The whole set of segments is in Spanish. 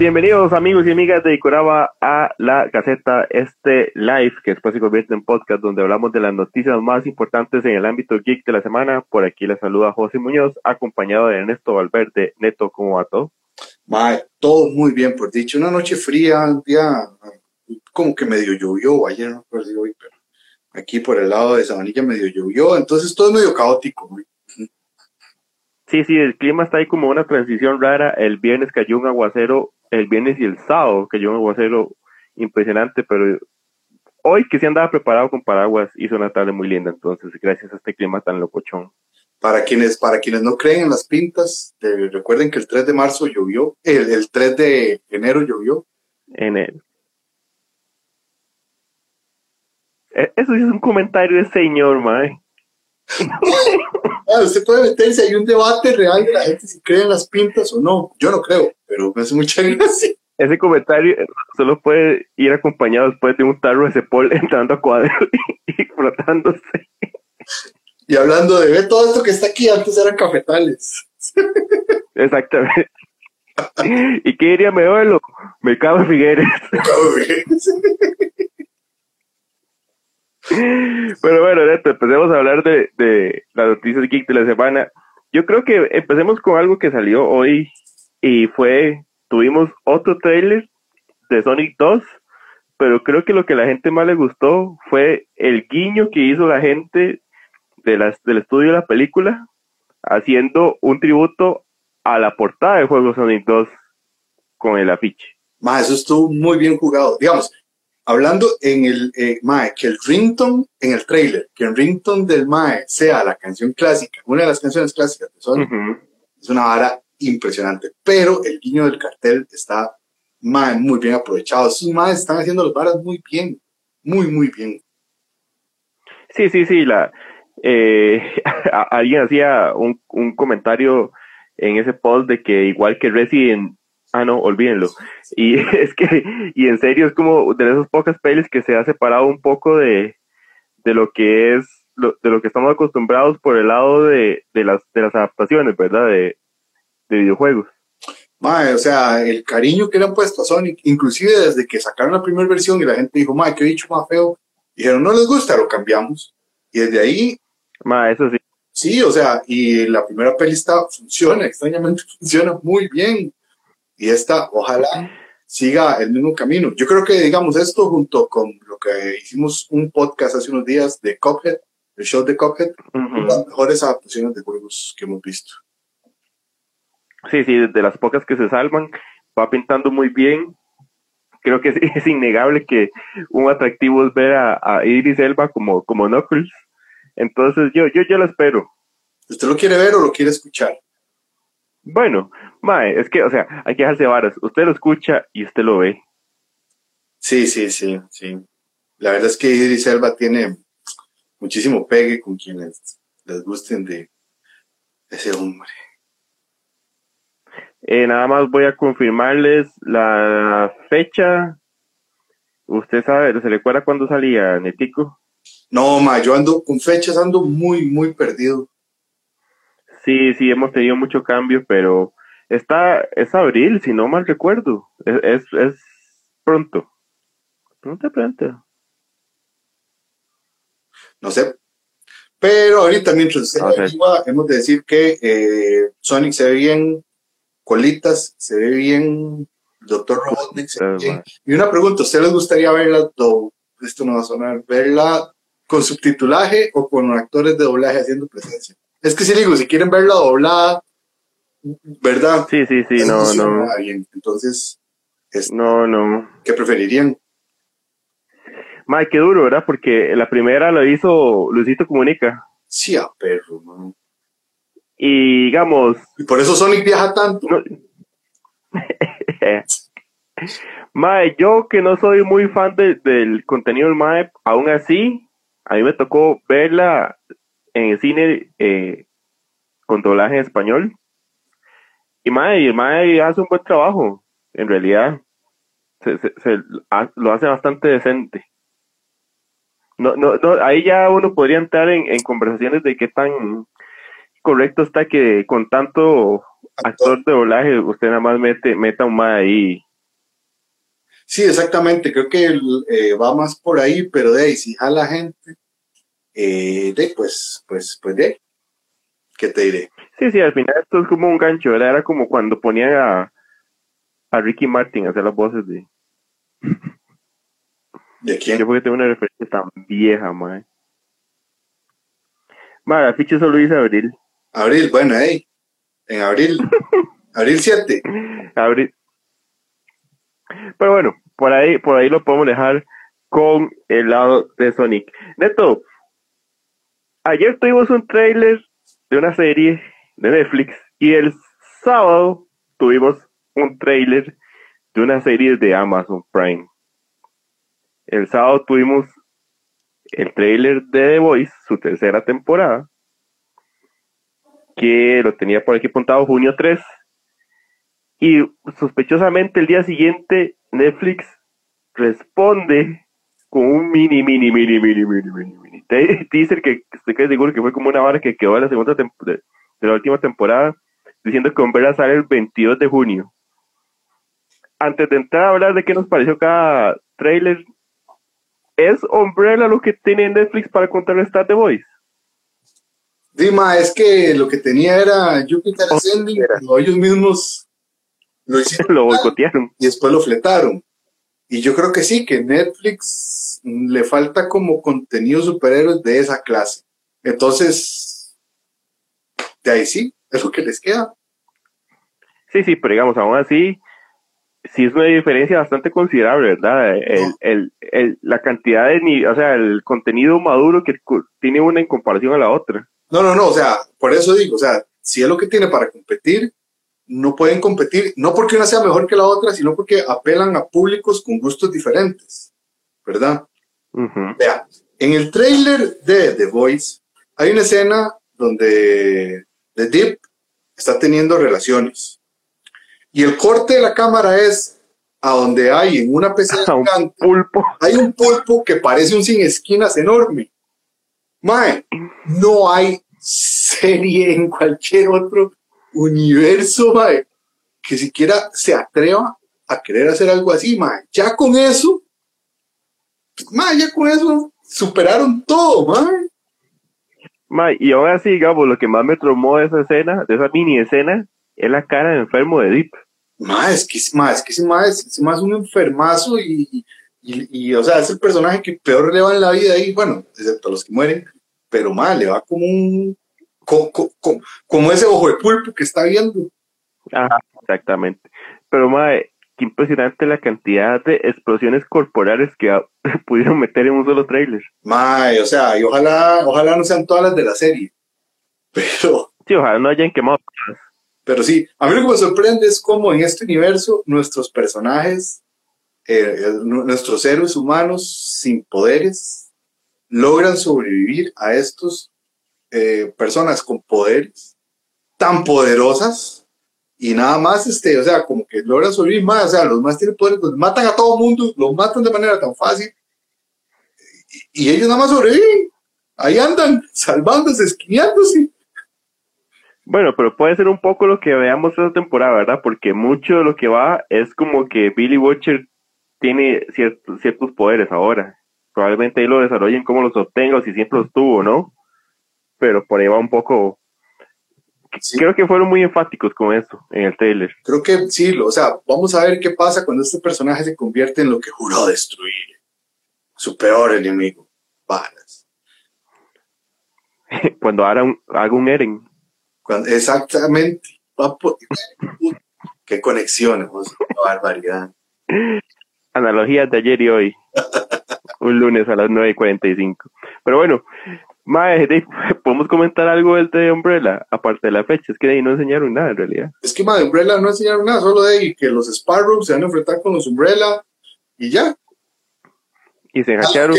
Bienvenidos amigos y amigas de Icuraba a la Gaceta, este live que después se convierte en podcast donde hablamos de las noticias más importantes en el ámbito geek de la semana. Por aquí les saluda José Muñoz, acompañado de Ernesto Valverde. Neto, ¿cómo va todo? todo muy bien, por dicho. Una noche fría, un día como que medio llovió, ayer no recuerdo hoy, pero aquí por el lado de Sabanilla medio llovió, entonces todo es medio caótico. Sí, sí, el clima está ahí como una transición rara. El viernes cayó un aguacero el viernes y el sábado, que yo un aguacero impresionante, pero hoy que se andaba preparado con paraguas, hizo una tarde muy linda, entonces gracias a este clima tan locochón. Para quienes, para quienes no creen en las pintas, recuerden que el 3 de marzo llovió, el, el 3 de enero llovió. Enero. E, eso es un comentario de señor, mae. Ah, usted puede meterse, hay un debate real de la gente si cree en las pintas o no. Yo no creo, pero me hace mucha gracia. Ese comentario solo puede ir acompañado después de un tarro de cepol entrando a cuadro y, frotándose. Y hablando de, ve todo esto que está aquí, antes eran cafetales. Exactamente. ¿Y qué diría Me Mercado Figueres. Mercado Figueres. Pero bueno, Neto, empecemos a hablar de, de las noticias geek de la semana. Yo creo que empecemos con algo que salió hoy y fue, tuvimos otro trailer de Sonic 2, pero creo que lo que la gente más le gustó fue el guiño que hizo la gente de las, del estudio de la película, haciendo un tributo a la portada del juego Sonic 2 con el afiche. Más, eso estuvo muy bien jugado. Digamos, hablando en el eh, Mae, que el ringtone en el trailer, que el ringtone del Mae sea la canción clásica, una de las canciones clásicas de Sonic, es una vara impresionante. Pero el guiño del cartel está Mae, muy bien aprovechado. Esos Maes están haciendo las varas muy bien, muy, muy bien. Sí, sí, sí. La, eh, alguien hacía un, un comentario en ese post de que igual que Resident Ah, no, olvídenlo. Y es que, y en serio, es como de esas pocas pelis que se ha separado un poco de, de lo que es, de lo que estamos acostumbrados por el lado de, de, las, de las adaptaciones, ¿verdad? De, de videojuegos. Mae, o sea, el cariño que le han puesto a Sonic, inclusive desde que sacaron la primera versión y la gente dijo, mae, qué dicho más feo, dijeron, no les gusta, lo cambiamos. Y desde ahí. Mae, eso sí. Sí, o sea, y la primera peli está, funciona, extrañamente funciona muy bien y esta ojalá siga el mismo camino. Yo creo que, digamos, esto junto con lo que hicimos un podcast hace unos días de Cophead, el show de Cophead, las mejores adaptaciones de juegos que hemos visto. Sí, sí, de las pocas que se salvan, va pintando muy bien. Creo que es, innegable que un atractivo es ver a, a, Idris Elba como, como Knuckles. Entonces yo, yo, yo lo espero. ¿Usted lo quiere ver o lo quiere escuchar? Bueno, Mae, es que, o sea, hay que dejarse varas. Usted lo escucha y usted lo ve. Sí, sí, sí, sí. La verdad es que Idris Elba tiene muchísimo pegue con quienes les gusten de ese hombre. Eh, nada más voy a confirmarles la fecha. ¿Usted sabe, se le recuerda cuándo salía Netico? No, ma, yo ando con fechas, ando muy, muy perdido. Sí, sí, hemos tenido mucho cambio, pero Está, es abril, si no mal recuerdo. Es, es, pronto. Pronto, pronto. No sé. Pero ahorita mientras no hemos de decir que eh, Sonic se ve bien, Colitas se ve bien, Doctor Robotnik se ve bien. Y una pregunta, ¿usted les gustaría verla, esto no va a sonar, verla con subtitulaje o con actores de doblaje haciendo presencia? Es que si digo, si quieren verla doblada, ¿verdad? Sí, sí, sí, no, no. Entonces, no, no. ¿Qué preferirían? Mike, qué duro, ¿verdad? Porque la primera lo hizo Luisito Comunica. Sí, a perro, man. Y digamos. Y por eso Sonic viaja tanto. No... Mae, yo que no soy muy fan del contenido del Mae, aún así, a mí me tocó verla en el cine eh, con doblaje en español. Y Mae, Mae hace un buen trabajo, en realidad. Se, lo hace bastante decente. No, no, no, ahí ya uno podría entrar en, conversaciones de qué tan correcto está que con tanto actor, de doblaje usted nada más mete, meta un Mae ahí Sí, exactamente, creo que eh, va más por ahí, pero de ahí, si jala gente, eh, de pues, pues, pues de ¿qué te diré? Sí, sí, al final esto es como un gancho, Era como cuando ponían a, a Ricky Martin a hacer las voces de... ¿De quién? Yo porque tengo una referencia tan vieja, mae. Mae, la ficha solo dice abril. Abril, bueno, hey, en abril, abril 7. Abril. Pero bueno, por ahí, por ahí lo podemos dejar con el lado de Sonic. Neto, ayer tuvimos un trailer de una serie de Netflix y el sábado tuvimos un trailer de una serie de Amazon Prime. El sábado tuvimos el trailer de The Voice, su tercera temporada, que lo tenía por aquí apuntado junio 3. Y sospechosamente el día siguiente Netflix responde con un mini, mini, mini, mini, mini, mini, mini teaser que estoy seguro que fue como una vara que quedó de la segunda de, la última temporada, diciendo que Umbrella sale el 22 de junio. Antes de entrar a hablar de qué nos pareció cada trailer, ¿es Umbrella lo que tiene Netflix para contar Star The Voice? Dima, es que lo que tenía era Jupiter Ascending, ellos mismos lo hicieron. lo boicotearon. Y después lo fletaron. Y yo creo que sí, que Netflix le falta como contenido superhéroes de esa clase. Entonces, de ahí sí, es lo que les queda. Sí, sí, pero digamos, aún así, sí es una diferencia bastante considerable, ¿verdad? El, el, la cantidad de, o sea, el contenido maduro que tiene una en comparación a la otra. No, no, no, o sea, por eso digo, o sea, si es lo que tiene para competir, no pueden competir, no porque una sea mejor que la otra, sino porque apelan a públicos con gustos diferentes, ¿verdad? Vea, en el trailer de The Voice hay una escena donde The Deep está teniendo relaciones y el corte de la cámara es a donde hay en una pecera un pulpo. hay un pulpo que parece un sin esquinas enorme. Mae, no hay serie en cualquier otro universo, mae, que siquiera se atreva a querer hacer algo así, mae. Ya con eso, mae, ya con eso superaron todo, mae. Mae, y ahora sí, digamos, lo que más me tromó de esa escena, de esa mini escena, es la cara de enfermo de Deep. Mae, es que, mae, es que ese mae es, más un enfermazo y, y, o sea, es el personaje que peor le va en la vida ahí, bueno, excepto los que mueren, pero mae, le va como un como, ese ojo de pulpo que está viendo. Ajá, exactamente. Pero, madre, qué impresionante la cantidad de explosiones corporales que pudieron meter en un solo trailer. Mae, o sea, y ojalá, ojalá no sean todas las de la serie. Pero. Sí, ojalá no hayan quemado. Pero sí, a mí lo que me sorprende es cómo en este universo nuestros personajes, eh, nuestros héroes humanos sin poderes, logran sobrevivir a estos eh, personas con poderes tan poderosas y nada más, este, o sea, como que logran sobrevivir más, o sea, los más tienen poderes, los matan a todo mundo, los matan de manera tan fácil y, ellos nada más sobreviven, ahí andan salvándose, esquineándose. Bueno, pero puede ser un poco lo que veamos esta temporada, ¿verdad? Porque mucho de lo que va es como que Billy Watcher tiene ciertos, ciertos poderes ahora. Probablemente ahí lo desarrollen cómo los obtenga o si siempre los tuvo, ¿no? Pero por ahí va un poco. Creo que fueron muy enfáticos con esto en el trailer. Creo que sí, o sea, vamos a ver qué pasa cuando este personaje se convierte en lo que juró destruir. Su peor enemigo, Balas. cuando haga un, haga un Eren. exactamente. qué conexiones, barbaridad. Analogías de ayer y hoy. un lunes a las 9.45. Pero bueno, Mae, ¿podemos comentar algo del de Umbrella? Aparte de la fecha, es que de ahí no enseñaron nada en realidad. Es que, de Umbrella no enseñaron nada, solo de ahí que los Sparrows se van a enfrentar con los Umbrella y ya. Y se hackearon.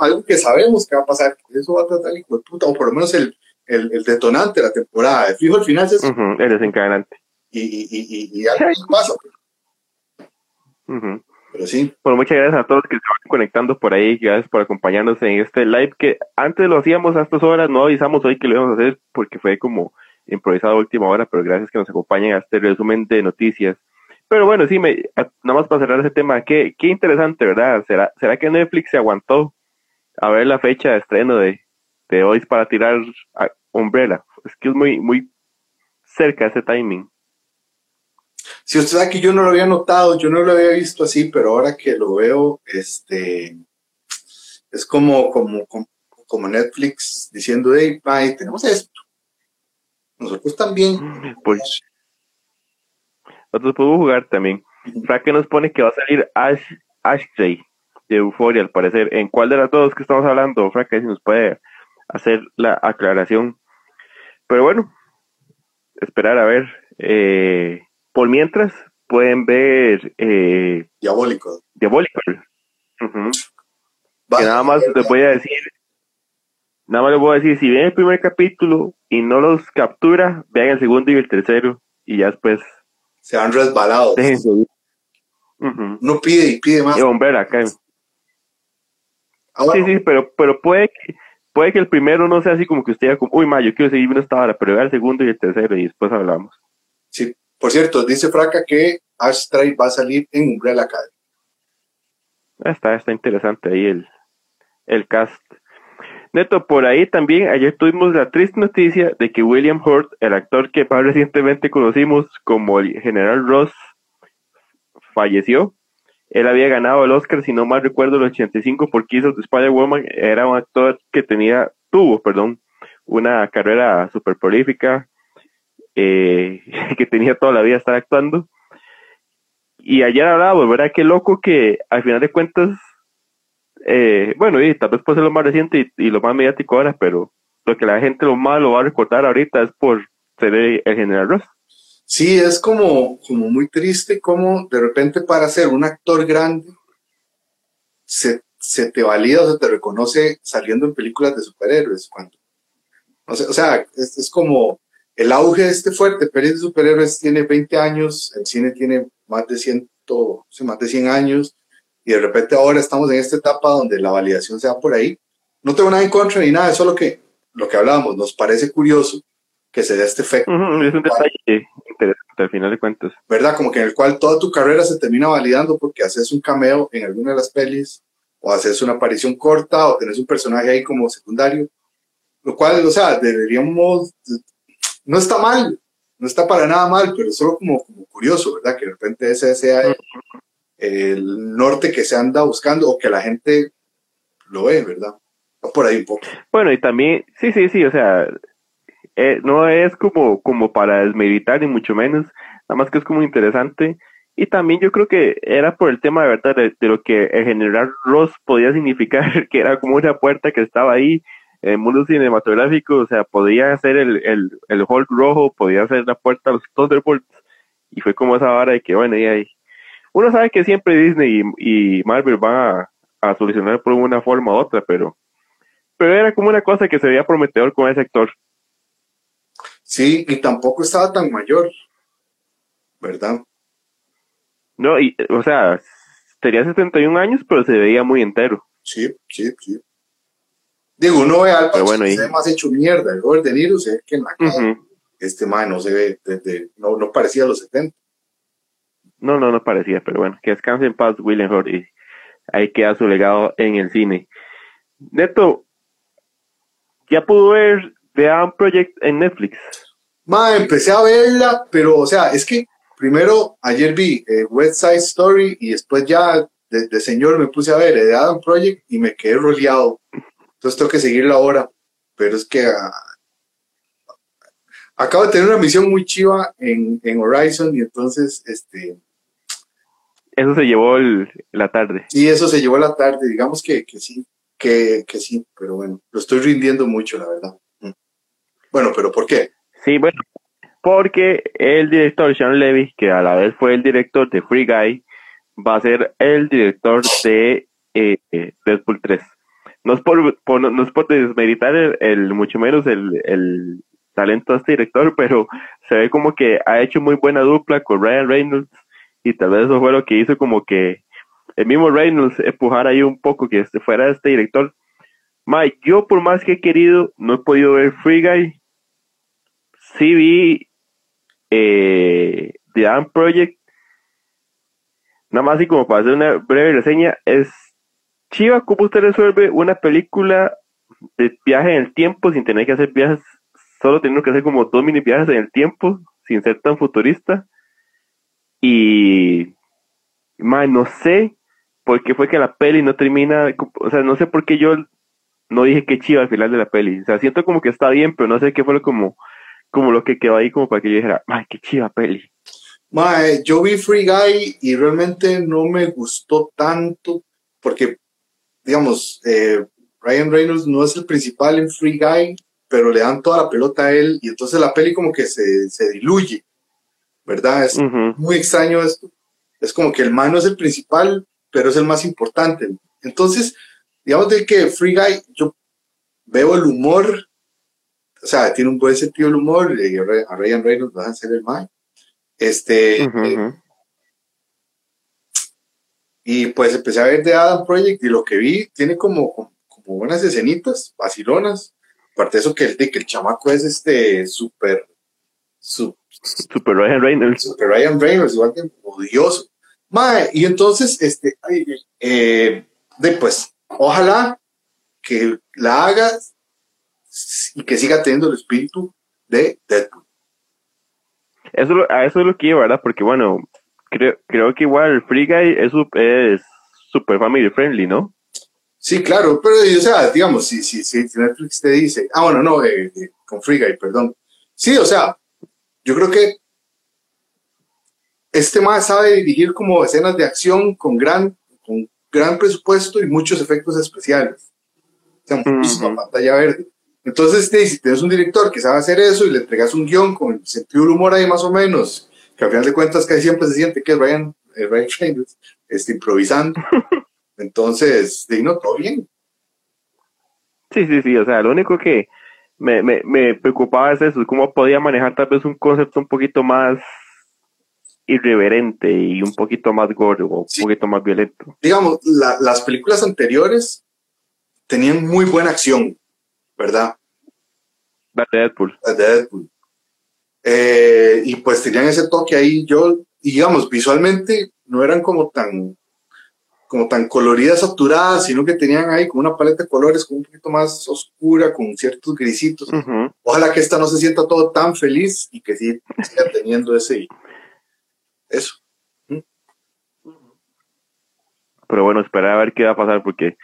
Algo que, sabemos que va a pasar, eso va a tratar hijo de puta, o por lo menos el, el, detonante de la temporada. De fijo, al final es. el desencadenante. Y, y, y, y, algo pasa. Sí. Bueno, muchas gracias a todos que se van conectando por ahí. Gracias por acompañarnos en este live que antes lo hacíamos a estas horas, no avisamos hoy que lo íbamos a hacer porque fue como improvisado a última hora, pero gracias que nos acompañen a este resumen de noticias. Pero bueno, sí, me, nada más para cerrar ese tema, qué, qué interesante, ¿verdad? ¿Será, ¿Será que Netflix se aguantó a ver la fecha de estreno de, de hoy para tirar Umbrella? Es que es muy, muy cerca ese timing. Si usted sabe que yo no lo había notado, yo no lo había visto así, pero ahora que lo veo, este, es como, como, como, Netflix diciendo, hey, bye, tenemos esto. Nosotros también. Pues, nosotros podemos jugar también. Frank que nos pone que va a salir Ash, Ashtray de Euphoria, al parecer. ¿En cuál de las dos que estamos hablando? Frank, si nos puede hacer la aclaración. Pero bueno, esperar a ver. Eh, por mientras, pueden ver eh, Diabólico. Diabólico. que nada más les voy a decir, nada más les voy a decir, si ven el primer capítulo y no los captura, vean el segundo y el tercero y ya después se han resbalado. No pide y pide más. acá. Ah, sí, sí, pero, pero puede que, puede que el primero no sea así como que usted diga como, uy, ma, yo quiero seguir viendo esta hora, pero vea el segundo y el tercero y después hablamos. Por cierto, dice Fraca que Ashtray va a salir en Umbrella Academy. Está, está interesante ahí el, el cast. Neto, por ahí también ayer tuvimos la triste noticia de que William Hurt, el actor que más recientemente conocimos como el General Ross, falleció. Él había ganado el Oscar, si no mal recuerdo, el 85 por Kiss of the Spider-Woman. Era un actor que tenía, tuvo, perdón, una carrera súper prolífica, eh, que tenía toda la vida estar actuando. Y ayer hablábamos, ¿verdad? Qué loco que al final de cuentas, eh, bueno, y tal vez puede ser lo más reciente y, lo más mediático ahora, pero lo que la gente lo más lo va a recordar ahorita es por ser el, general Ross. Sí, es como, como muy triste como de repente para ser un actor grande se, se te valida o se te reconoce saliendo en películas de superhéroes. Cuando, o sea, o sea es, es como el auge de este fuerte Pérez de superhéroes tiene 20 años, el cine tiene más de 100, más de 100 años, y de repente ahora estamos en esta etapa donde la validación se da por ahí. No tengo nada en contra ni nada, es lo que, lo que hablábamos, nos parece curioso que se dé este efecto. es un detalle interesante al final de cuentas. ¿Verdad? Como que en el cual toda tu carrera se termina validando porque haces un cameo en alguna de las pelis, o haces una aparición corta, o tenés un personaje ahí como secundario. Lo cual, o sea, deberíamos no está mal, no está para nada mal, pero solo como, curioso, ¿verdad? Que de repente ese sea el, norte que se anda buscando o que la gente lo ve, ¿verdad? por ahí un poco. Bueno, y también, sí, sí, sí, o sea, eh, no es como, como para desmeditar ni mucho menos, nada más que es como interesante. Y también yo creo que era por el tema de verdad de, de, lo que el general Ross podía significar, que era como una puerta que estaba ahí el mundo cinematográfico, o sea, podía hacer el, el, el Hulk rojo, podía hacer la puerta a los Thunderbolts, y fue como esa vara de que, bueno, y ahí. Uno sabe que siempre Disney y, Marvel van a, solucionar por una forma u otra, pero, pero era como una cosa que se veía prometedor con ese actor. Sí, y tampoco estaba tan mayor, ¿verdad? No, y, o sea, tenía 71 años, pero se veía muy entero. Sí, sí, sí. Digo, uno ve al bueno, se ve más hecho mierda. El Robert De Niro se ve que en la cara este man no se ve, desde, no, no parecía a los 70. No, no, no parecía, pero bueno, que descanse en paz William Hurt y ahí queda su legado en el cine. Neto, ¿ya pudo ver The Adam Project en Netflix? Ma, empecé a verla, pero, o sea, es que primero ayer vi eh, West Side Story y después ya de, señor me puse a ver The Adam Project y me quedé roleado. Entonces tengo que seguirlo ahora. Pero es que ah, acabo de tener una misión muy chiva en, Horizon y entonces, este... Eso se llevó la tarde. Sí, eso se llevó la tarde. Digamos que, sí, que, sí, pero bueno, lo estoy rindiendo mucho, la verdad. Mm. Bueno, pero ¿por qué? Sí, bueno, porque el director Sean Levy, que a la vez fue el director de Free Guy, va a ser el director de eh, eh Deadpool 3 no es por, no, es por desmeritar el, mucho menos el, el, talento de este director, pero se ve como que ha hecho muy buena dupla con Ryan Reynolds y tal vez eso fue lo que hizo como que el mismo Reynolds empujar ahí un poco que fuera este director. Mike, yo por más que he querido, no he podido ver Free Guy. Sí vi eh, The Am Project nada más así como para hacer una breve reseña, es Chiva, ¿cómo usted resuelve una película de viaje en el tiempo sin tener que hacer viajes, solo teniendo que hacer como dos mini viajes en el tiempo, sin ser tan futurista? Y, man, no sé por qué fue que la peli no termina, o sea, no sé por qué yo no dije que chiva al final de la peli. O sea, siento como que está bien, pero no sé qué fue lo como, como lo que quedó ahí como para que yo dijera, ay, qué chiva peli. Mae, yo vi Free Guy y realmente no me gustó tanto porque, digamos, eh, Ryan Reynolds no es el principal en Free Guy, pero le dan toda la pelota a él y entonces la peli como que se, se diluye, ¿verdad? Es muy extraño esto. Es como que el man no es el principal, pero es el más importante. Entonces, digamos de que Free Guy, yo veo el humor, o sea, tiene un buen sentido el humor, y a Ryan Reynolds va a hacer el mal. Este, y pues empecé a ver de Adam Project y lo que vi tiene como, como, buenas escenitas, vacilonas. Aparte de eso que el, que el chamaco es este súper, super Ryan Reynolds. Super Ryan Reynolds, igual que odioso. y entonces, este, eh, después, ojalá que la haga y que siga teniendo el espíritu de Deadpool. Eso, a eso es lo que iba, ¿verdad? Porque bueno, creo, creo que igual Free Guy es, es super family friendly, ¿no? Sí, claro, pero o sea, digamos, si, si, si Netflix te dice, ah, bueno, no, eh, eh, con Free Guy, perdón. Sí, o sea, yo creo que este más sabe dirigir como escenas de acción con gran, con gran presupuesto y muchos efectos especiales. O sea, muchísima pantalla verde. Entonces, si tienes un director que sabe hacer eso y le entregas un guion con el sentido del humor ahí más o menos, que al final de cuentas casi siempre se siente que es Ryan, eh, Ryan Reynolds está improvisando. Entonces, no, todo bien. Sí, sí, sí, o sea, lo único que me, me, me preocupaba es eso, cómo podía manejar tal vez un concepto un poquito más irreverente y un poquito más gordo un poquito más violento. Digamos, las películas anteriores tenían muy buena acción, ¿verdad? La de Deadpool. La de Deadpool. Eh, y pues tenían ese toque ahí, yo, digamos, visualmente no eran como tan como tan coloridas, saturadas, sino que tenían ahí como una paleta de colores como un poquito más oscura, con ciertos grisitos. Ojalá que esta no se sienta todo tan feliz y que sí siga teniendo ese eso. Pero bueno, esperar a ver qué va a pasar porque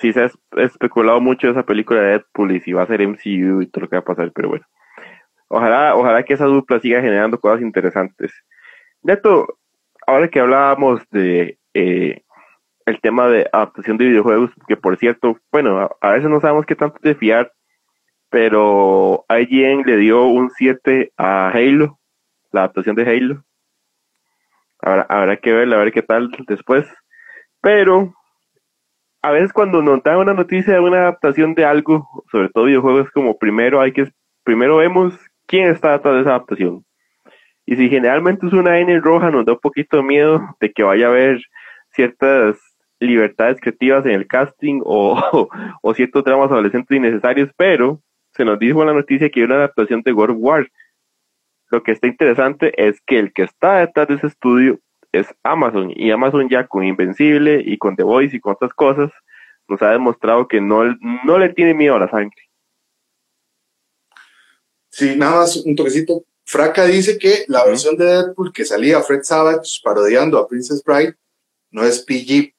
sí se ha especulado mucho esa película de Deadpool y si va a ser MCU y todo lo que va a pasar, pero bueno. Ojalá, ojalá que esa dupla siga generando cosas interesantes. Neto, ahora que hablábamos de eh, el tema de adaptación de videojuegos, que por cierto, bueno, a, veces no sabemos qué tanto de fiar, pero IGN le dio un 7 a Halo, la adaptación de Halo. Habrá, habrá que ver, a ver qué tal después. Pero a veces cuando nos dan una noticia de una adaptación de algo, sobre todo videojuegos, como primero hay que primero vemos quién está detrás de esa adaptación. Y si generalmente es una N roja, nos da un poquito de miedo de que vaya a haber ciertas libertades creativas en el casting o, o, ciertos dramas adolescentes innecesarios, pero se nos dijo en la noticia que hay una adaptación de God War. Lo que está interesante es que el que está detrás de ese estudio es Amazon y Amazon ya con Invencible y con The Voice y con otras cosas nos ha demostrado que no, no le tiene miedo a la sangre. Sí, nada más un toquecito. Fraca dice que la versión de Deadpool que salía Fred Savage parodiando a Princess Bride no es PG.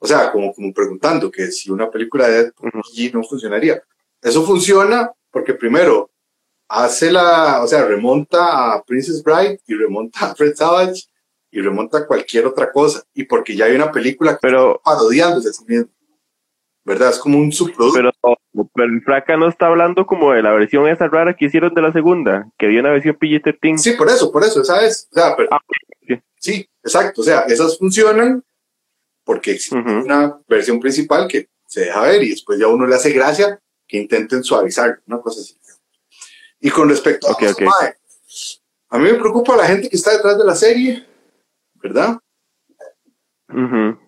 O sea, como, como preguntando que si una película de Deadpool PG no funcionaría. Eso funciona porque primero hace la, o sea, remonta a Princess Bride y remonta a Fred Savage y remonta a cualquier otra cosa. Y porque ya hay una película que pero, parodiándose a sí mismo. ¿Verdad? Es como un subproducto. Pero, pero el Fraca no está hablando como de la versión esa rara que hicieron de la segunda, que dio una versión PG-13. Sí, por eso, por eso, ¿sabes? O sea, pero, ah, sí. exacto. O sea, esas funcionan porque existe una versión principal que se deja ver y después ya uno le hace gracia que intenten suavizar, una cosa así. Y con respecto a a mí me preocupa la gente que está detrás de la serie, ¿verdad?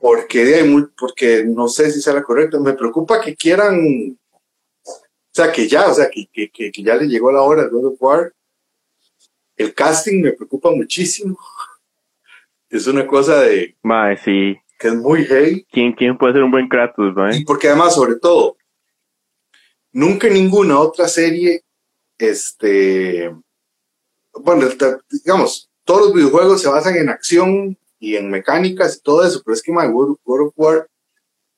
Porque, hay porque no sé si será correcto. Me preocupa que quieran, o sea, que ya, o sea, que, que, que, ya le llegó la hora de God of War. El casting me preocupa muchísimo. es una cosa de... Mae, sí. Que es muy hey. ¿Quién, quién puede ser un buen Kratos, mae? Y porque además, sobre todo, nunca en ninguna otra serie, este... Bueno, digamos, todos los videojuegos se basan en acción y en mecánicas y todo eso, pero es que my World, of War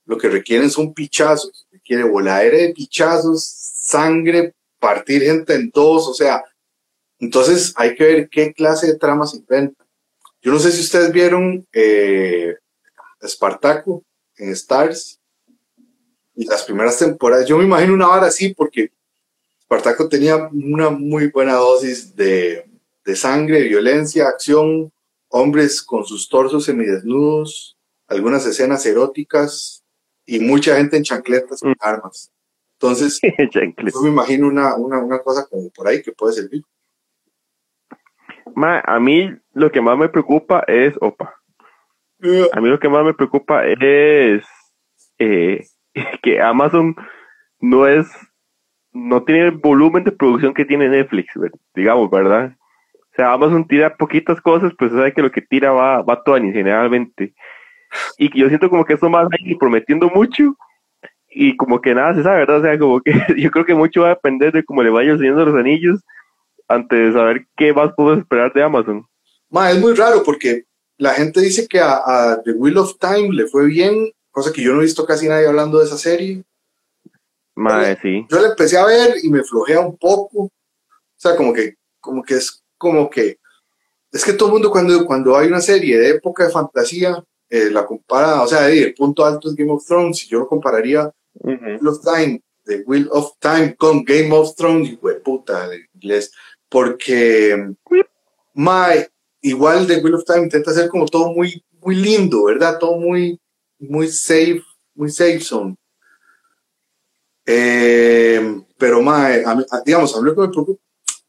lo que requieren son pichazos, requiere voladera de pichazos, sangre, partir gente en dos, o sea, entonces hay que ver qué clase de tramas se inventan. Yo no sé si ustedes vieron eh, Espartaco en Stars y las primeras temporadas. Yo me imagino una hora así porque Espartaco tenía una muy buena dosis de, de sangre, violencia, acción, hombres con sus torsos semidesnudos, algunas escenas eróticas y mucha gente en chancletas con mm. armas. Entonces, yo me imagino una, una, una cosa como por ahí que puede servir a mí lo que más me preocupa es, opa, a mí lo que más me preocupa es eh, que Amazon no es, no tiene el volumen de producción que tiene Netflix, digamos, ¿verdad? O sea, Amazon tira poquitas cosas, pues sabe que lo que tira va, va Tony generalmente. Y yo siento como que eso más hay prometiendo mucho y como que nada se sabe, ¿verdad? O sea, como que yo creo que mucho va a depender de cómo le vaya enseñando los anillos antes de saber qué más puedo esperar de Amazon. Ma, es muy raro porque la gente dice que a, The Wheel of Time le fue bien, cosa que yo no he visto casi nadie hablando de esa serie. Ma, sí. Yo la empecé a ver y me flojea un poco. O sea, como que, como que es como que. Es que todo el mundo cuando, cuando hay una serie de época de fantasía, eh, la compara, o sea, el punto alto es Game of Thrones, si yo lo compararía Wheel of Time, The Wheel of Time con Game of Thrones, y puta, de inglés porque my, igual de Wheel of Time intenta hacer como todo muy, muy lindo, ¿verdad? Todo muy, muy safe, muy safe zone. Eh, pero my, digamos, a mí, me preocupa,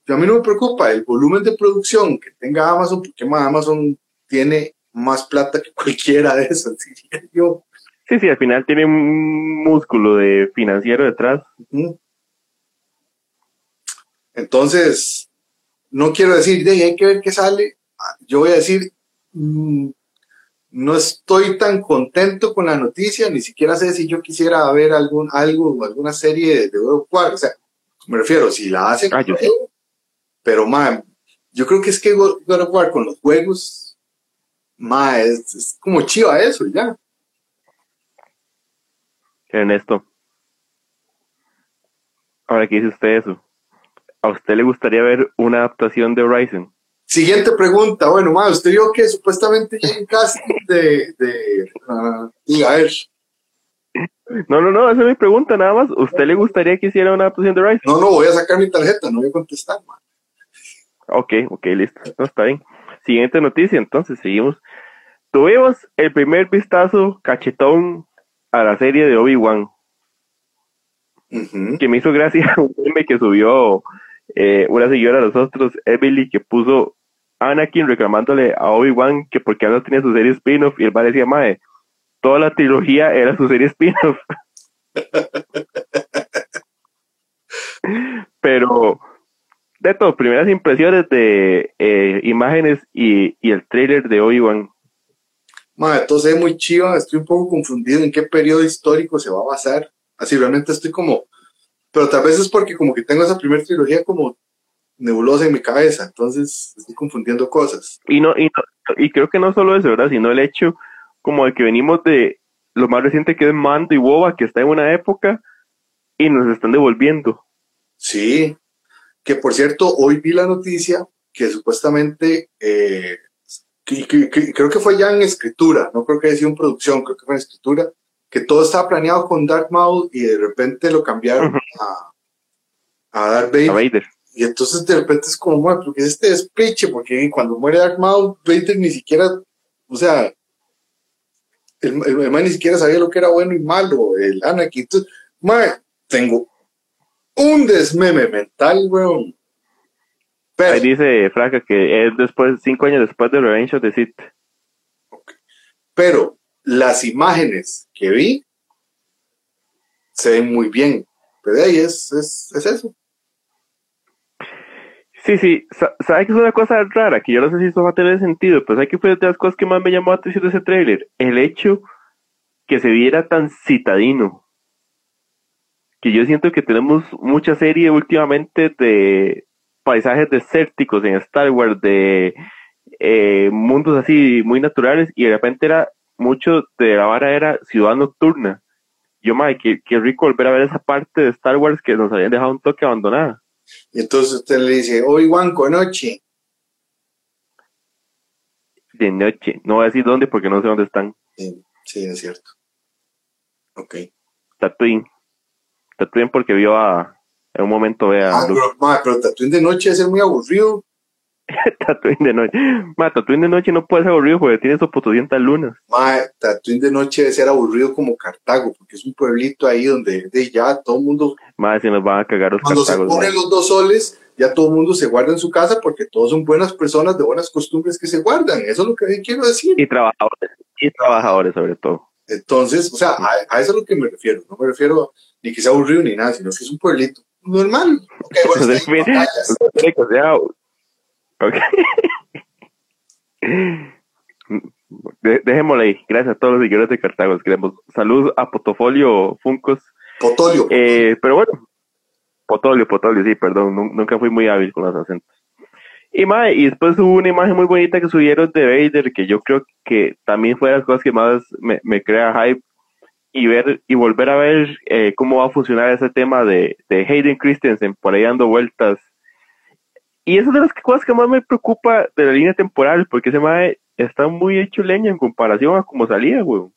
a mí no me preocupa el volumen de producción que tenga Amazon, porque Amazon tiene más plata que cualquiera de esas, yo. Sí, sí, al final tiene un músculo de financiero detrás. Entonces, no quiero decir, de hay que ver qué sale. Yo voy a decir, mm, no estoy tan contento con la noticia, ni siquiera sé si yo quisiera ver algún, algo o alguna serie de God O sea, me refiero, si la hacen, ah, pero man, yo creo que es que God of con los juegos, ma, es, como chiva eso, ya. Ernesto. Ahora, ¿qué dice usted eso? ¿A usted le gustaría ver una adaptación de Horizon? Siguiente pregunta. Bueno, ma, usted vio que supuestamente hay un casting de, de uh, No, no, no, esa es mi pregunta nada más. ¿Usted le gustaría que hiciera una adaptación de Horizon? No, no, voy a sacar mi tarjeta, no voy a contestar, ma. Ok, ok, listo. No, está bien. Siguiente noticia, entonces, seguimos. Tuvimos el primer vistazo cachetón a la serie de Obi-Wan. Que me hizo gracia un meme que subió eh, una señora de nosotros, Emily, que puso Anakin reclamándole a Obi-Wan que porque no tenía su serie spin-off y el padre decía, mae, toda la trilogía era su serie spin-off. Pero, de todo, primeras impresiones de eh, imágenes y, el trailer de Obi-Wan. Entonces es muy chiva, estoy un poco confundido en qué periodo histórico se va a basar. Así realmente estoy como pero tal vez es porque como que tengo esa primera trilogía como nebulosa en mi cabeza, entonces estoy confundiendo cosas. Y no, y, y creo que no solo eso, ¿verdad? Sino el hecho como de que venimos de lo más reciente que es Mando y Boba, que está en una época, y nos están devolviendo. Sí, que por cierto, hoy vi la noticia que supuestamente, eh, creo que fue ya en escritura, no creo que haya sido en producción, creo que fue en escritura, que todo estaba planeado con Darth Maul y de repente lo cambiaron a, a Darth Vader. Y entonces de repente es como, bueno, porque este despeche, porque cuando muere Darth Maul, Vader ni siquiera, o sea, el, el, man ni siquiera sabía lo que era bueno y malo, el Anakin. Entonces, man, tengo un desmeme mental, weón. Ahí dice Franca que es después, cinco años después de Revenge of the Sith. Pero las imágenes que vi se ven muy bien. Pero ahí es, es, eso. Sí, sí, ¿sabes que es una cosa rara? Que yo no sé si eso va a tener sentido, pero ¿sabes que fue de las cosas que más me llamó la atención de ese tráiler? El hecho que se viera tan citadino. Que yo siento que tenemos mucha serie últimamente de paisajes desérticos en Star Wars, de eh, mundos así muy naturales, y de repente era mucho de la vara era ciudad nocturna. Yo, madre, qué, qué rico volver a ver esa parte de Star Wars que nos habían dejado un toque abandonada. Y entonces usted le dice, hoy con noche. De noche. No voy a decir dónde porque no sé dónde están. Sí, es cierto. Ok. Tatooine. Tatooine porque vio a... En un momento vea... Ah, pero, pero Tatooine de noche es muy aburrido. Tatooine de noche. Ma, Tatooine de noche no puede ser aburrido porque tiene sus potosientas lunas. Ma, Tatooine de noche debe ser aburrido como Cartago, porque es un pueblito ahí donde de ya todo el mundo. Ma, se nos van a cagar los Cuando se ponen los dos soles, ya todo el mundo se guarda en su casa porque todos son buenas personas de buenas costumbres que se guardan. Eso es lo que quiero decir. Y trabajadores, y trabajadores sobre todo. Entonces, o sea, a, eso es lo que me refiero. No me refiero ni que sea aburrido ni nada, sino que es un pueblito normal. Okay, bueno, Ok. dejémosle ahí. Gracias a todos los seguidores de Cartago. Queremos salud a Potofolio Funcos. Potolio. Eh, pero bueno, Potolio, Potolio, sí, perdón. Nunca fui muy hábil con los acentos. Y, mae, y después hubo una imagen muy bonita que subieron de Vader, que yo creo que también fue de las cosas que más me, crea hype. Y ver y volver a ver eh, cómo va a funcionar ese tema de, de Hayden Christensen por ahí dando vueltas y eso es de las cosas que más me preocupa de la línea temporal, porque ese mae está muy hecho leña en comparación a como salía, güey. O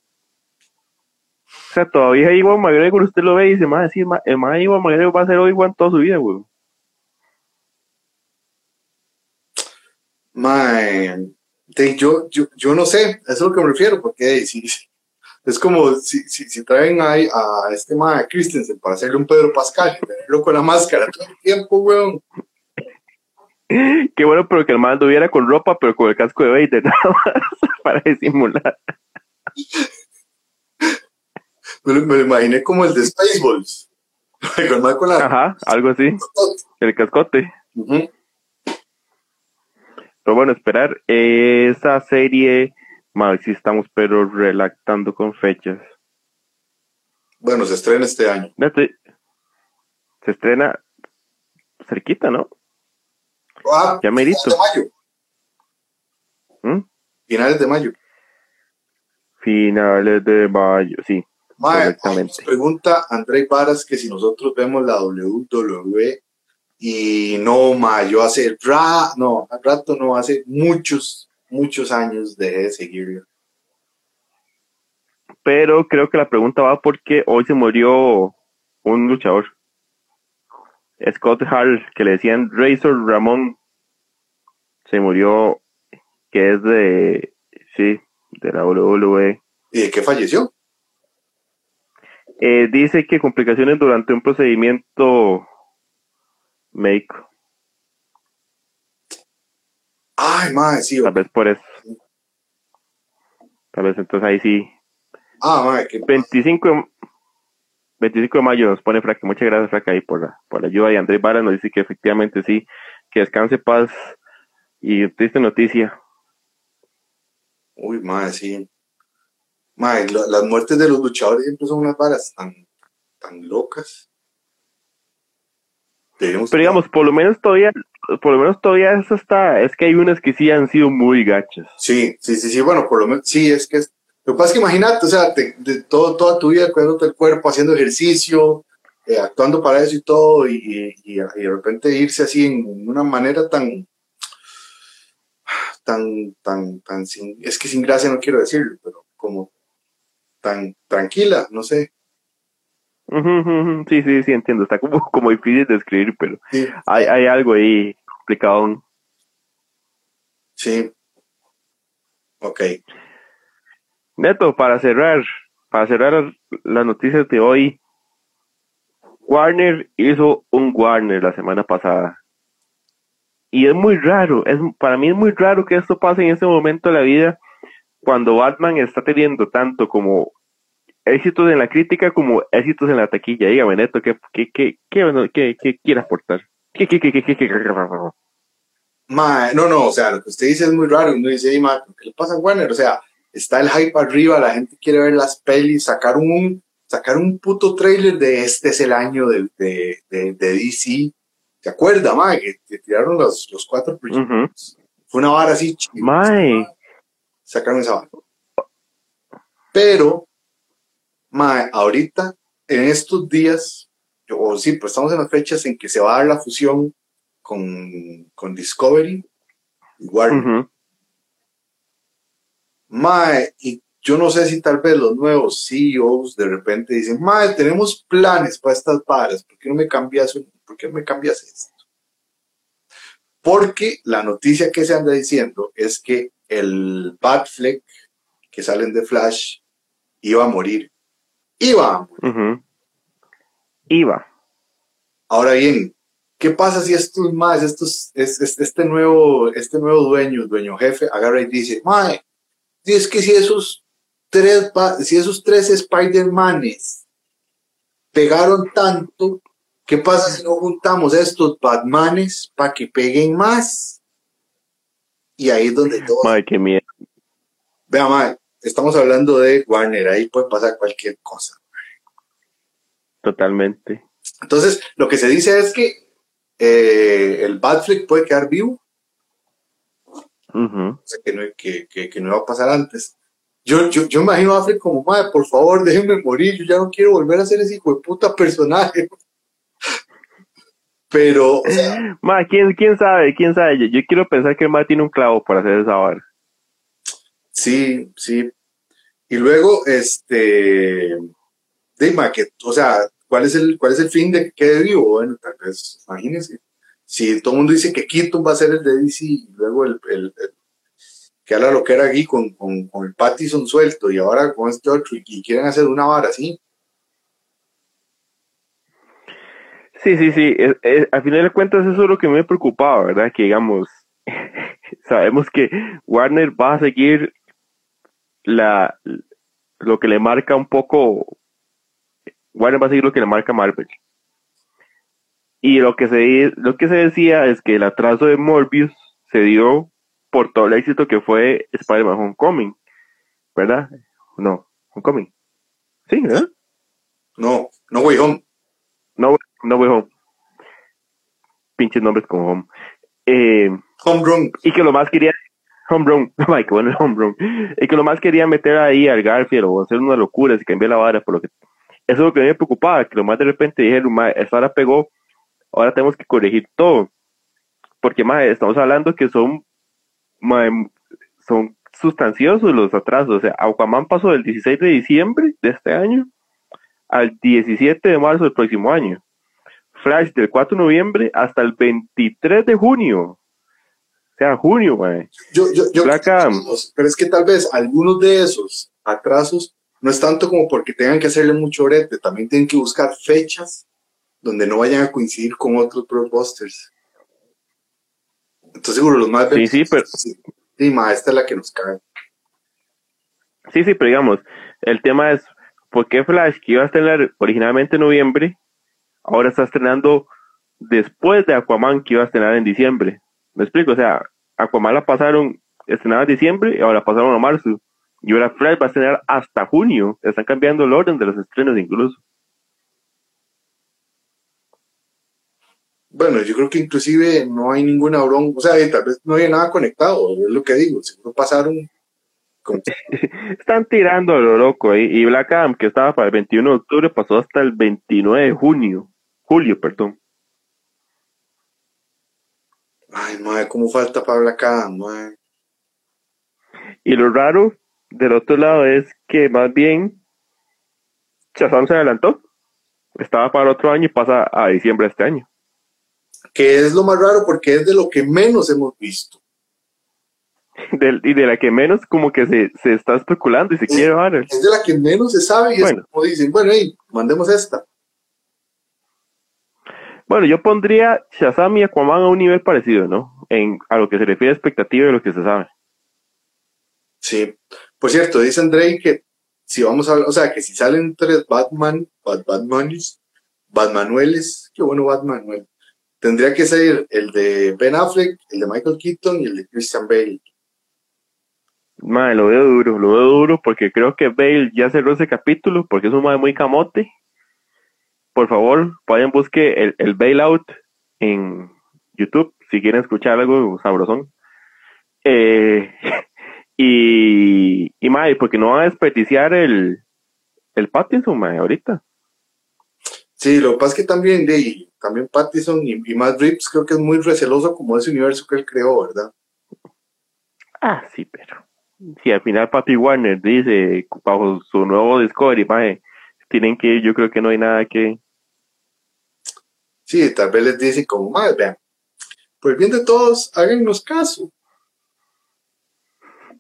sea, todavía Iwan McGregor, usted lo ve y dice, mae, sí, el mae Iwan McGregor va a ser Obi-Wan toda su vida, güey. Mae, yo, yo, yo no sé, eso es lo que me refiero, porque es como si, si, si traen a, a este mae Christensen para hacerle un Pedro Pascal, tenerlo con la máscara todo el tiempo, weón. Qué bueno, pero que el mando hubiera con ropa, pero con el casco de Vader, nada más, para disimular. Me lo, imaginé como el de Spaceballs. con la... Ajá, algo así. El cascote. Pero bueno, esperar. Esa serie, mal, si estamos, pero relactando con fechas. Bueno, se estrena este año. Se estrena cerquita, ¿no? Ah, ya Finales de mayo. ¿Mm? Finales de mayo. Finales de mayo, sí. Nos pregunta André Varas que si nosotros vemos la WWE y no, mayo hace ra, no, al rato no, hace muchos, muchos años dejé de seguirlo. Pero creo que la pregunta va porque hoy se murió un luchador. Scott Hall, que le decían Razor Ramón, se murió, que es de, sí, de la WWE. ¿Y de qué falleció? Eh, dice que complicaciones durante un procedimiento médico. Ay, madre, sí. Tal vez por eso. Tal vez entonces ahí sí. Ah, madre, que 25, 25 de mayo nos pone Fraca. Muchas gracias, Fraca, ahí por la, por la ayuda. Y Andrés Vara nos dice que efectivamente sí, que descanse paz. Y triste noticia. Uy, madre, sí. Madre, las muertes de los luchadores siempre son unas varas tan, tan locas. Pero digamos, por lo menos todavía, por lo menos todavía eso está, es que hay unas que sí han sido muy gachas. Sí, sí, sí, sí, bueno, por lo menos, sí, es que es, lo que pasa es que imagínate, o sea, de todo, toda tu vida cuidándote el cuerpo, haciendo ejercicio, eh, actuando para eso y todo, y, de repente irse así en una manera tan, tan, tan, tan sin, es que sin gracia no quiero decirlo, pero como tan tranquila, no sé. Sí, sí, sí, entiendo. Está como, como difícil de escribir, pero hay, hay algo ahí complicado. Sí. Ok. Neto, para cerrar, para cerrar las noticias de hoy, Warner hizo un Warner la semana pasada. Y es muy raro, es, para mí es muy raro que esto pase en ese momento de la vida cuando Batman está teniendo tanto como éxitos en la crítica como éxitos en la taquilla. Dígame, Neto, ¿qué, qué, qué, qué, qué, quiere aportar? ¿Qué, qué, qué, qué, qué, qué, Ma, no, no, o sea, lo que usted dice es muy raro. Uno dice, ¿qué le pasa a Warner? O sea, está el hype arriba, la gente quiere ver las pelis, sacar un, sacar un puto trailer de este es el año de, de, de, DC. ¿Se acuerda, ma? Que, tiraron los, los cuatro proyectos. Fue una vara así. Mae. Sacaron esa vara. Pero, ma, ahorita, en estos días, o sí, pues estamos en las fechas en que se va a dar la fusión con, con Discovery y Warner. Mae, y yo no sé si tal vez los nuevos CEOs de repente dicen, Mae, tenemos planes para estas varas, ¿por qué no me cambias, por qué no me cambias esto? Porque la noticia que se anda diciendo es que el Batfleck que salen de Flash iba a morir. Iba a morir. Iba. Ahora bien, ¿qué pasa si estos más, estos, este nuevo, este nuevo dueño, dueño jefe, agarra y dice, Mae, es que si esos tres, si esos tres Spider-Manes pegaron tanto, ¿qué pasa si no juntamos estos Batmanes para que peguen más? Y ahí es donde todo. Mae, qué miedo. Vea, mae, estamos hablando de Warner, ahí puede pasar cualquier cosa. Totalmente. Entonces, lo que se dice es que eh, el Batfleck puede quedar vivo. O sea, que no, que, que, no va a pasar antes. Yo, yo, yo imagino a Affleck como, madre, por favor, déjenme morir, yo ya no quiero volver a ser ese hijo de puta personaje. Pero, o ¿quién, ¿quién sabe? ¿Quién sabe? Yo, quiero pensar que el ma tiene un clavo para hacer esa hora. Sí, sí. Y luego, este, Dima, que, o sea, ¿cuál es el, cuál es el fin de que quede vivo? Bueno, tal vez, imagínense. Si todo el mundo dice que Keaton va a ser el de DC y luego el, el, que habla lo que era aquí con, con, con, el Pattison suelto y ahora con este otro y, quieren hacer una vara así. Sí, sí, sí. a final de cuentas eso es lo que me preocupaba, ¿verdad? Que digamos, sabemos que Warner va a seguir la lo que le marca un poco Warner va a seguir lo que le marca Marvel. Y lo que se lo que se decía es que el atraso de Morbius se dio por todo el éxito que fue Spider-Man Homecoming, ¿verdad? No, Homecoming. Sí, ¿verdad? No, no Way Home. No, no Way Home. Pinches nombres como Home. Eh, home Run. Y que lo más quería Home Run, ay, qué bueno el Home Run. Y que lo más quería meter ahí al Garfield o hacer una locura y cambiar la vara, por lo que eso es lo que me preocupaba, que lo más de repente dijeron, esa hora pegó, ahora tenemos que corregir todo. Porque más estamos hablando que son, son sustanciosos los atrasos. O sea, Aquaman pasó del 16 de diciembre de este año al 17 de marzo del próximo año. Flash del 4 de noviembre hasta el 23 de junio. Sea, junio, mae. Yo, yo, yo, pero es que tal vez algunos de esos atrasos no es tanto como porque tengan que hacerle mucho brete, también tienen que buscar fechas donde no vayan a coincidir con otros blockbusters. Entonces, seguro los más. Sí, sí, pero. Sí, esta es la que nos cae. Sí, sí, pero digamos, el tema es: ¿por qué Flash, que iba a estrenar originalmente en noviembre, ahora está estrenando después de Aquaman, que iba a estrenar en diciembre? ¿Me explico? O sea, Aquaman la pasaron, estrenada en diciembre y ahora pasaron a marzo. Y ahora Flash va a estrenar hasta junio. Están cambiando el orden de los estrenos incluso. Bueno, yo creo que inclusive no hay ninguna bronca, o sea, tal vez no hay nada conectado, es lo que digo, seguro pasaron. Están tirando a lo loco ahí. Y Black Adam, que estaba para el 21 de octubre, pasó hasta el 29 de junio. Julio, perdón. Ay, madre, cómo falta para Black Adam, madre. Y lo raro del otro lado es que más bien Shazam se adelantó. Estaba para otro año y pasa a diciembre de este año que es lo más raro porque es de lo que menos hemos visto. y de la que menos como que se, se está especulando y se quiere ver. Es de la que menos se sabe y es como dicen, bueno, hey, mandemos esta. Bueno, yo pondría Shazam y Aquaman a un nivel parecido, ¿no? En, a lo que se refiere a expectativa de lo que se sabe. Sí. Por cierto, dice Andrei que si vamos a o sea, que si salen tres Batman, Bat Batmanis, Batmanueles, qué bueno Batmanuel, tendría que ser el de Ben Affleck, el de Michael Keaton y el de Christian Bale. Madre, lo veo duro, lo veo duro porque creo que Bale ya cerró ese capítulo porque es un madre muy camote. Por favor, vayan busque el, el Bailout en YouTube si quieren escuchar algo sabrosón. Eh, y, y madre, porque no van a desperdiciar el, el Pattinson, madre, ahorita. Sí, lo que pasa es que también, de, también Pattinson y, y Matt Reeves creo que es muy receloso como ese universo que él creó, ¿verdad? Ah, sí, pero si al final Papi Warner dice bajo su nuevo Discovery, mae, tienen que ir, yo creo que no hay nada que. Sí, tal vez les dice como, más vean, pues bien de todos, háganos caso.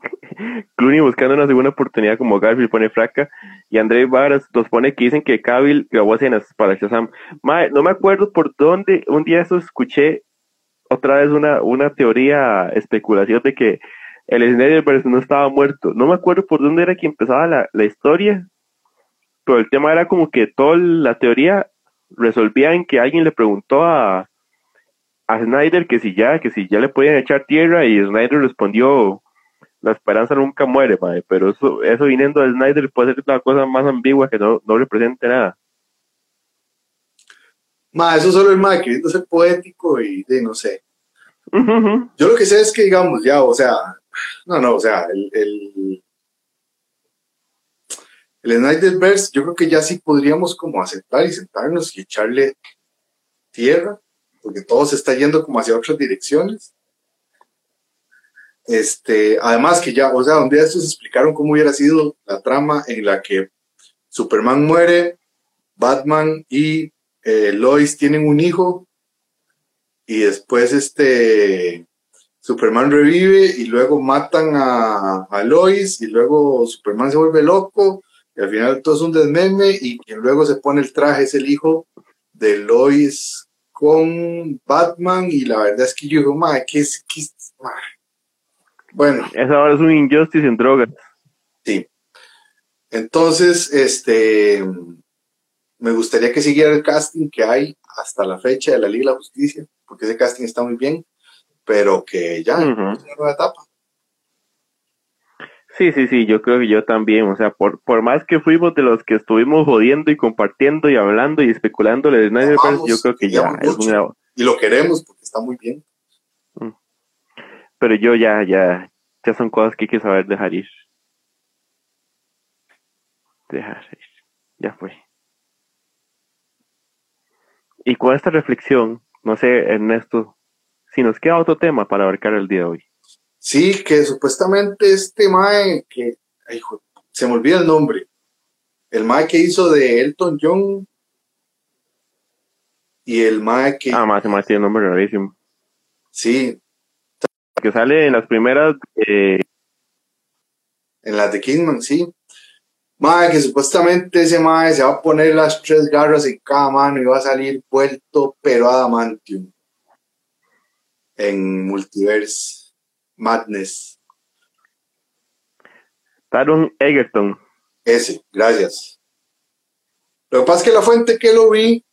Clooney buscando una segunda oportunidad como Garfield pone fraca y André Varas nos pone que dicen que Cavill grabó escenas para Shazam. Mae, no me acuerdo por dónde, un día eso escuché otra vez una, una teoría, especulación de que el Snyderverse no estaba muerto. No me acuerdo por dónde era que empezaba la, la historia, pero el tema era como que toda la teoría resolvía en que alguien le preguntó a, a Snyder que si ya, que si ya le podían echar tierra y Snyder respondió la esperanza nunca muere, madre, pero eso, eso viniendo de Snyder puede ser una cosa más ambigua que no, no represente nada. Ma, eso solo es más queriendo ser poético y de no sé. Yo lo que sé es que, digamos, ya, o sea, no, no, o sea, el, el, el Snyderverse, yo creo que ya sí podríamos como aceptar y sentarnos y echarle tierra, porque todo se está yendo como hacia otras direcciones. Este, además que ya, o sea, un día estos explicaron cómo hubiera sido la trama en la que Superman muere, Batman y eh, Lois tienen un hijo y después este Superman revive y luego matan a, Lois y luego Superman se vuelve loco y al final todo es un desmeme y quien luego se pone el traje es el hijo de Lois con Batman y la verdad es que yo digo, madre, ¿qué es? Qué Bueno. Eso ahora es un injustice en drogas. Sí. Entonces, este, me gustaría que siguiera el casting que hay hasta la fecha de la Liga de la Justicia, porque ese casting está muy bien pero que ya es una nueva etapa. Sí, sí, sí, yo creo que yo también, o sea, por, por más que fuimos de los que estuvimos jodiendo y compartiendo y hablando y especulando de Snyderverse, yo creo que ya es una... Y lo queremos porque está muy bien. Mm. Pero yo ya, ya, ya son cosas que hay que saber dejar ir. Dejar ir, ya fue. Y con esta reflexión, no sé, Ernesto, si nos queda otro tema para abarcar el día de hoy. Sí, que supuestamente este Mae, que se me olvida el nombre, el Mae que hizo de Elton John y el Mae que... Ah, más, más tiene un nombre rarísimo. Sí. Que sale en las primeras... Eh... En las de Kingman, sí. Mae, que supuestamente ese Mae se va a poner las tres garras en cada mano y va a salir vuelto pero adamantium en Multiverse Madness. Taron Egerton. Ese, gracias. Lo que pasa es que la fuente que lo vi,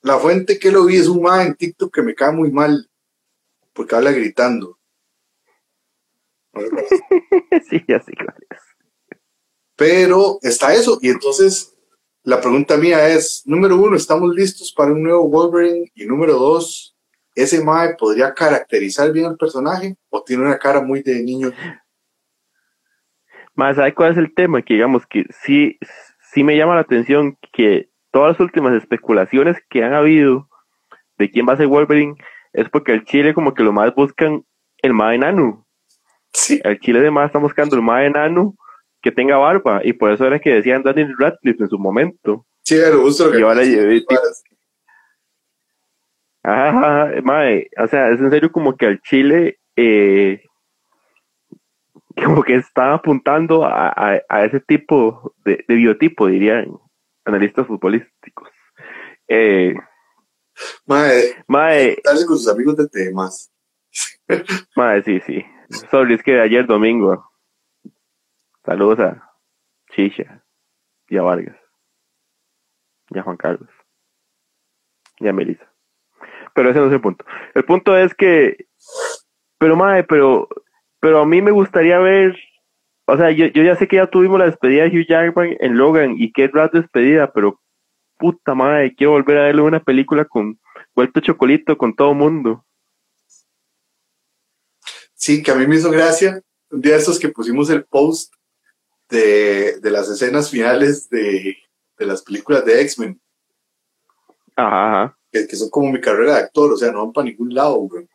la fuente que lo vi es un ma en TikTok que me cae muy mal, porque habla gritando. sí, así es. Pero está eso, y entonces la pregunta mía es, número uno, ¿estamos listos para un nuevo Wolverine? Y número dos, ese Mae podría caracterizar bien al personaje o tiene una cara muy de niño. Más, ¿sabes cuál es el tema? Que digamos que sí, sí me llama la atención que todas las últimas especulaciones que han habido de quién va a ser Wolverine es porque el Chile como que lo más buscan el Mae enano. Sí. El Chile de más está buscando el Mae enano que tenga barba y por eso era que decían Daniel Radcliffe en su momento. Sí, lo gusto y ahora, Ajá, mae, o sea, es en serio como que al Chile, eh, como que está apuntando a, a, ese tipo de, biotipo, dirían analistas futbolísticos. Eh, mae, mae, con sus amigos de temas. mae, sí, sí. Sorry, es que ayer domingo. Saludos a Chicha y a Vargas y a Juan Carlos y a Melissa. Pero ese no es el punto. El punto es que, pero madre, pero, pero a mí me gustaría ver, o sea, yo, yo ya sé que ya tuvimos la despedida de Hugh Jackman en Logan y qué rat despedida, pero puta madre, quiero volver a verle una película con vuelto chocolito con todo mundo. Sí, que a mí me hizo gracia. Un día de estos que pusimos el post de, de las escenas finales de, de las películas de X-Men. Ajá, ajá. Que, que, son como mi carrera de actor, o sea, no van para ningún lado, güey.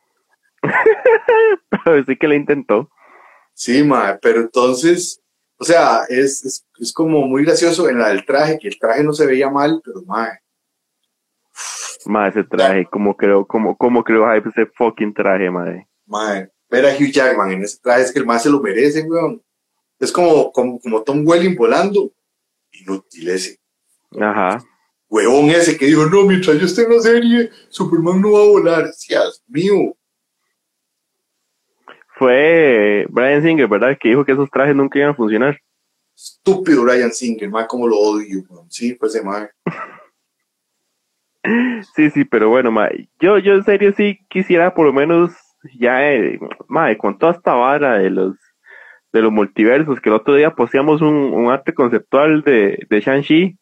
pero sí que lo intentó. Sí, ma, pero entonces, o sea, es, es, es, como muy gracioso en la del traje, que el traje no se veía mal, pero ma. Ma, ese traje, como creo, como, como creo ese fucking traje, madre. Ma, ver a Hugh Jackman en ese traje es que el más se lo merece, weón. Es como, como, como Tom Welling volando. Inútil ese. Ajá. Huevón ese que dijo, no, mientras yo esté en la serie, Superman no va a volar. Dios mío. Fue Brian Singer, ¿verdad? Que dijo que esos trajes nunca iban a funcionar. Estúpido Brian Singer, más como lo odio. Sí, pues ese más. sí, sí, pero bueno, ma, yo, yo en serio sí quisiera por lo menos ya, eh, ma, con toda esta vara de los de los multiversos, que el otro día posteamos un, un arte conceptual de, de Shang-Chi,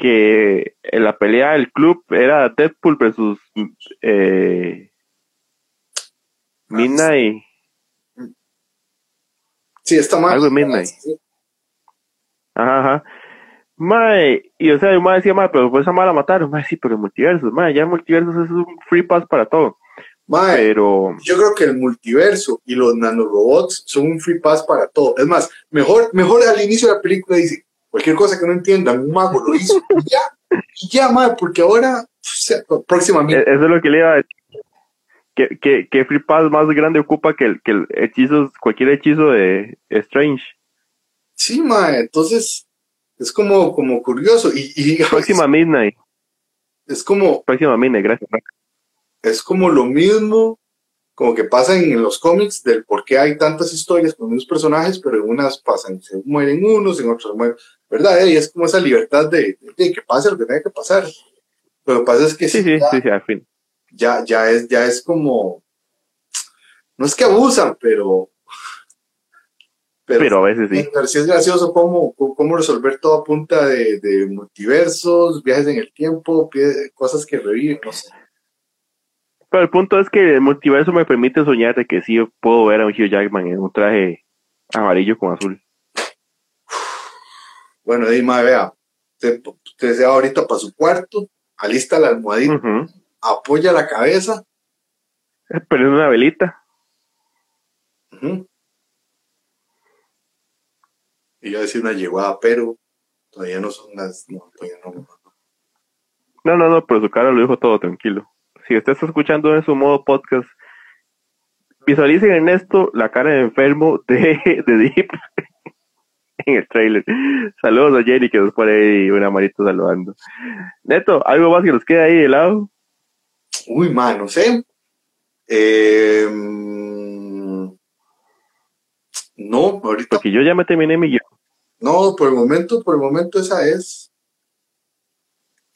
que en la pelea del club era Deadpool versus eh, Midnight. Sí, está mal. Algo de Midnight. Ajá, ajá. Mae, y o sea, yo me decía, mae, pero pues esa mala mataron. Mae, sí, pero el multiverso, mae, ya el multiverso es un free pass para todo. Mae, pero yo creo que el multiverso y los nanorobots son un free pass para todo. Es más, mejor, mejor al inicio de la película dice, cualquier cosa que no entiendan, un mago lo hizo y ya, y ya, mae, porque ahora, sea, próximamente. Eso es lo que le iba a decir. ¿Qué, qué, qué free pass más grande ocupa que el, que el hechizo, cualquier hechizo de Strange? Sí, mae, entonces es como, como curioso. Y, y Próxima Midnight. Es como. Próxima Midnight, gracias. Es como lo mismo, como que pasa en, los cómics, del por qué hay tantas historias con unos personajes, pero en unas pasan, se mueren unos, en otros mueren. ¿Verdad? Y es como esa libertad de, de, que pase lo que tenga que pasar. Lo que pasa es que sí, sí, ya, sí, sí, al fin. Ya, ya, es, ya es como. No es que abusan, pero pero, a veces sí. Pero sí es gracioso cómo, cómo resolver todo a punta de, de, multiversos, viajes en el tiempo, cosas que reviven, no sé. Pero el punto es que el multiverso me permite soñar de que sí puedo ver a un Hugh Jackman en un traje amarillo con azul. Bueno, Dima, vea, usted, usted se va ahorita para su cuarto, alista la almohadita, uh -huh. apoya la cabeza. Prende una velita. Uh -huh iba a decir una llevada, pero todavía no son las. No, todavía no. No, no, no, pero su cara lo dijo todo tranquilo. Si usted está escuchando en su modo podcast, visualicen en esto la cara de enfermo de, de Deep en el trailer. Saludos a Jerry que nos pone ahí una manito saludando. Neto, ¿algo más que nos quede ahí de lado? Uy, man, no sé. Eh, no, ahorita. Porque yo ya me terminé mi guion. No, por el momento, por el momento esa es.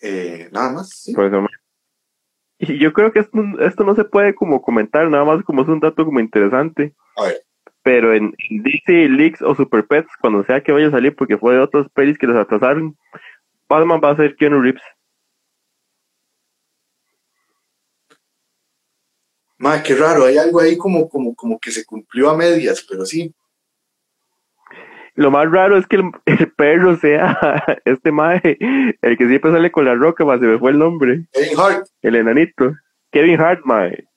Eh, nada más. ¿sí? Por eso, y yo creo que esto, esto, no se puede como comentar, nada más como es un dato como interesante. A ver. Pero en, en DC Leaks o Super Pets, cuando sea que vaya a salir, porque fue de otros pelis que los atrasaron, Batman va a ser Keanu Reeves. Ma, qué raro, hay algo ahí como, como, como que se cumplió a medias, pero sí. Lo más raro es que el, el perro sea este mae, el que siempre sale con la roca, más se me fue el nombre. Kevin Hart. El enanito. Kevin Hart, mae.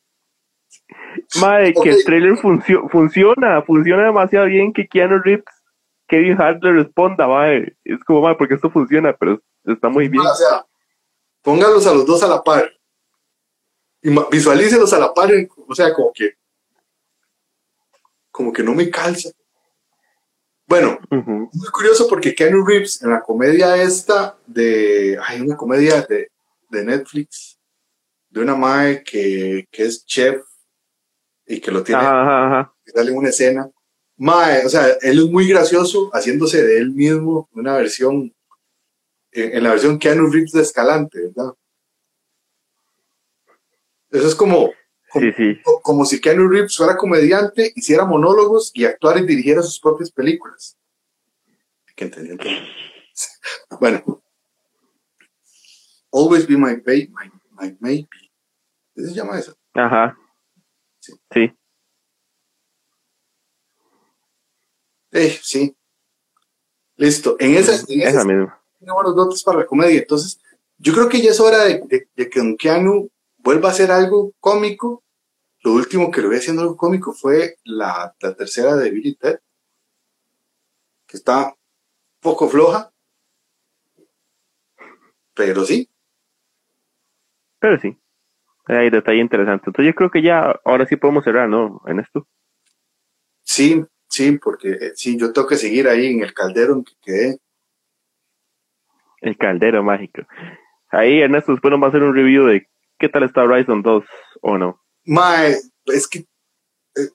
Mae, okay. que el trailer funcio funciona, funciona demasiado bien que Keanu Reeves, Kevin Hart le responda, mae. Es como, mae, porque esto funciona, pero está muy bien. O sea, póngalos a los dos a la par. Y visualícelos a la par, o sea, como que como que no me calza. Bueno, uh -huh. muy curioso porque Keanu Reeves en la comedia esta de, hay una comedia de, de Netflix de una mae que, que, es chef y que lo tiene, ajá, ajá. que sale en una escena. Mae, o sea, él es muy gracioso haciéndose de él mismo una versión, en, en la versión Keanu Reeves de Escalante, ¿verdad? Eso es como, como, si Keanu Reeves fuera comediante, hiciera monólogos y actuara y dirigiera sus propias películas. Hay que entender. bueno. Always be my baby, my, my maybe. ¿Qué se llama eso? Ajá. Sí. Sí. Eh, sí. Listo. En esa, en esa, misma. buenos dotes para la comedia. Entonces, yo creo que ya es hora de, de, que Don Keanu vuelva a hacer algo cómico. Lo último que lo vi haciendo algo cómico fue la, la tercera de Billy Ted, que está poco floja, pero sí. Pero sí. Hay detalle interesante. Entonces yo creo que ya, ahora sí podemos cerrar, ¿no? En esto. Sí, sí, porque eh, sí, yo tengo que seguir ahí en el caldero en que quedé. El caldero mágico. Ahí Ernesto después nos va a hacer un review de qué tal está Horizon 2 o no. Mae, es que eh,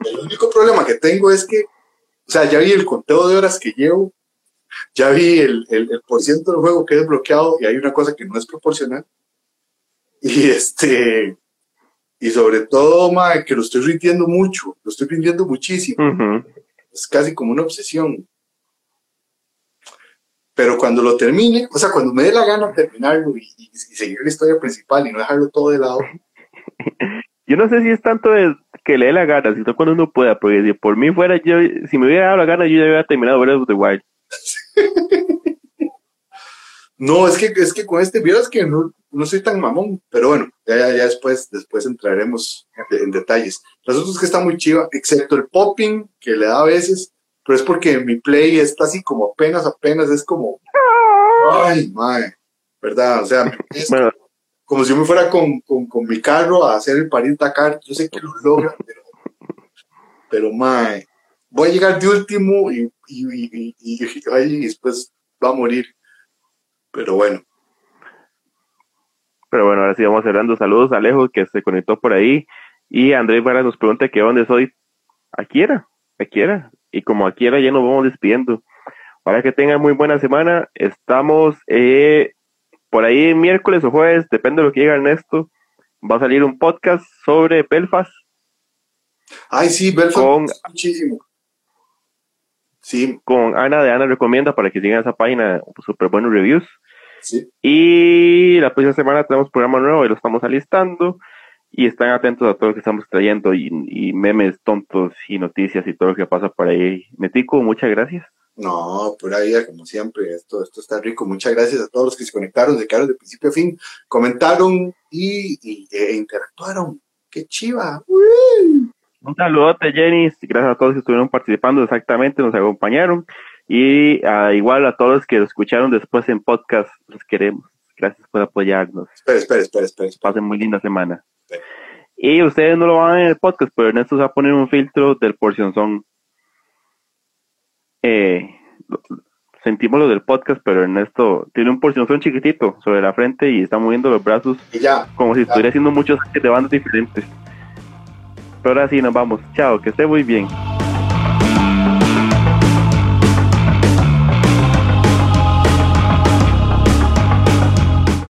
el único problema que tengo es que, o sea, ya vi el conteo de horas que llevo, ya vi el, el, el por ciento del juego que he desbloqueado y hay una cosa que no es proporcional. Y este, y sobre todo, mae, que lo estoy rindiendo mucho, lo estoy rindiendo muchísimo. Es casi como una obsesión. Pero cuando lo termine, o sea, cuando me dé la gana terminarlo y, seguir la historia principal y no dejarlo todo de lado. Yo no sé si es tanto de que le dé la gana, sino cuando uno pueda, porque si por mí fuera yo, si me hubiera dado la gana, yo ya hubiera terminado Breath of the Wild. no, es que, es que con este, vieras que no, no soy tan mamón, pero bueno, ya, ya, ya después, después entraremos en, detalles. Los otros que está muy chiva, excepto el popping que le da a veces, pero es porque mi play está así como apenas, apenas, es como, ay, mae, ¿verdad? O sea, es como si yo me fuera con, con, con, mi carro a hacer el París Dakar, yo sé que lo logra, pero, pero mae, voy a llegar de último y, y, y, y, después va a morir. Pero bueno. Pero bueno, ahora sí vamos cerrando. Saludos a Alejo que se conectó por ahí. Y Andrés Vara nos pregunta que dónde soy. Aquí era, aquí era y como aquí era ya nos vamos despidiendo. Para que tengan muy buena semana, estamos eh, por ahí miércoles o jueves, depende de lo que diga Ernesto, va a salir un podcast sobre Belfast. Ay, sí, Belfast con, muchísimo. Sí. Con Ana de Ana Recomienda para que sigan esa página, súper buenos reviews. Sí. Y la próxima semana tenemos programa nuevo y lo estamos alistando y están atentos a todo lo que estamos trayendo y, memes tontos y noticias y todo lo que pasa por ahí. Metico, muchas gracias. No, por ahí, como siempre, esto, esto está rico. Muchas gracias a todos los que se conectaron, de cara de principio a fin, comentaron y, e interactuaron. ¡Qué chiva! Un saludote, Jenny. Gracias a todos que estuvieron participando exactamente, nos acompañaron. Y uh, igual a todos los que lo escucharon después en podcast, los queremos. Gracias por apoyarnos. Espera, espera, espera, espera. Pasen muy linda semana. Y ustedes no lo van a ver en el podcast, pero Ernesto se va a poner un filtro del porción son. Eh, sentimos lo del podcast, pero Ernesto tiene un porción son chiquitito sobre la frente y está moviendo los brazos como si estuviera haciendo muchos de bandas diferentes. Pero ahora sí, nos vamos. Chao, que esté muy bien.